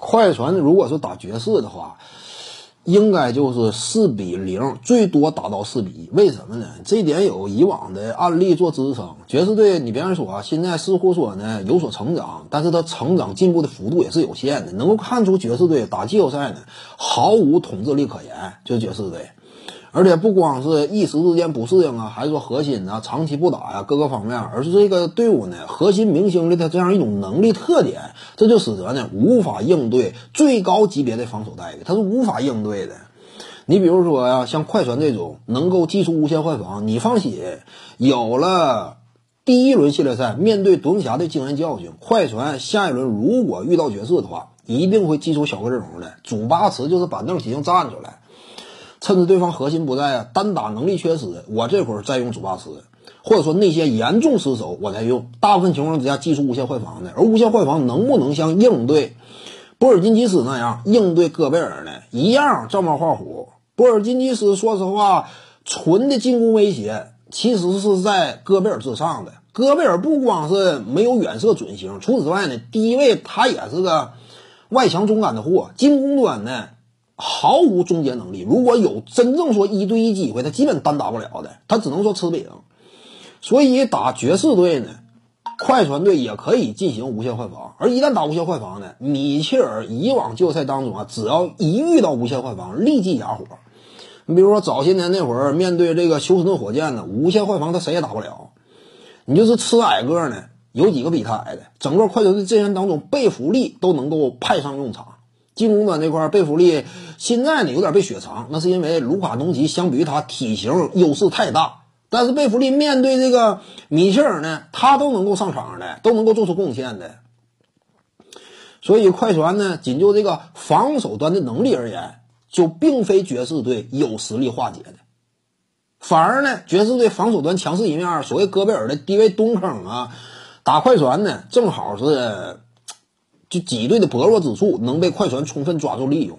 快船如果说打爵士的话，应该就是四比零，最多打到四比一。为什么呢？这点有以往的案例做支撑。爵士队，你别说啊，现在似乎说呢有所成长，但是他成长进步的幅度也是有限的。能够看出爵士队打季后赛呢毫无统治力可言，就爵士队。而且不光是一时之间不适应啊，还是说核心啊长期不打呀，各个方面，而是这个队伍呢核心明星的他这样一种能力特点，这就使得呢无法应对最高级别的防守待遇，他是无法应对的。你比如说呀，像快船这种能够技术无限换防，你放心，有了第一轮系列赛面对独行侠的经验教训，快船下一轮如果遇到爵士的话，一定会祭出小个阵容的，主八池就是板凳型站出来。趁着对方核心不在啊，单打能力缺失，我这会儿再用祖巴茨，或者说那些严重失手我再用。大部分情况之下，技术无限换防的，而无限换防能不能像应对波尔津吉斯那样应对戈贝尔呢？一样照猫画虎。波尔津吉斯说实话，纯的进攻威胁其实是在戈贝尔之上的。戈贝尔不光是没有远射准星，除此之外呢，低位他也是个外强中干的货，进攻端呢。毫无终结能力。如果有真正说一对一机会，他基本单打不了的，他只能说吃饼。所以打爵士队呢，快船队也可以进行无限换防。而一旦打无限换防呢，米切尔以往季后赛当中啊，只要一遇到无限换防，立即哑火。你比如说早些年那会儿，面对这个休斯顿火箭呢，无限换防他谁也打不了。你就是吃矮个呢，有几个比他矮的？整个快船队阵容当中，贝弗利都能够派上用场。进攻端这块，贝弗利现在呢有点被雪藏，那是因为卢卡东奇相比于他体型优势太大。但是贝弗利面对这个米切尔呢，他都能够上场的，都能够做出贡献的。所以快船呢，仅就这个防守端的能力而言，就并非爵士队有实力化解的。反而呢，爵士队防守端强势一面，所谓戈贝尔的低位蹲坑啊，打快船呢，正好是。就几队的薄弱之处能被快船充分抓住利用，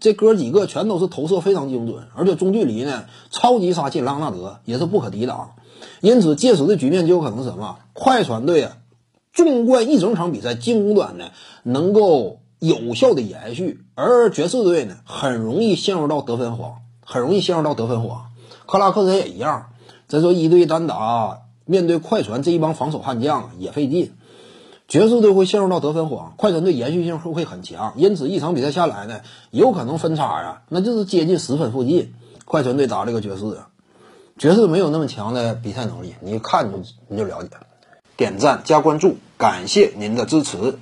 这哥几个全都是投射非常精准，而且中距离呢超级杀器朗纳德也是不可抵挡，因此届时的局面就有可能是什么？快船队啊，纵观一整场比赛进攻端呢能够有效的延续，而爵士队呢很容易陷入到得分荒，很容易陷入到得分荒。克拉克森也一样，再说一对单打面对快船这一帮防守悍将也费劲。爵士队会陷入到得分荒，快船队延续性会会很强，因此一场比赛下来呢，有可能分差呀，那就是接近十分附近。快船队打这个爵士，爵士没有那么强的比赛能力，你一看就你就了解了。点赞加关注，感谢您的支持。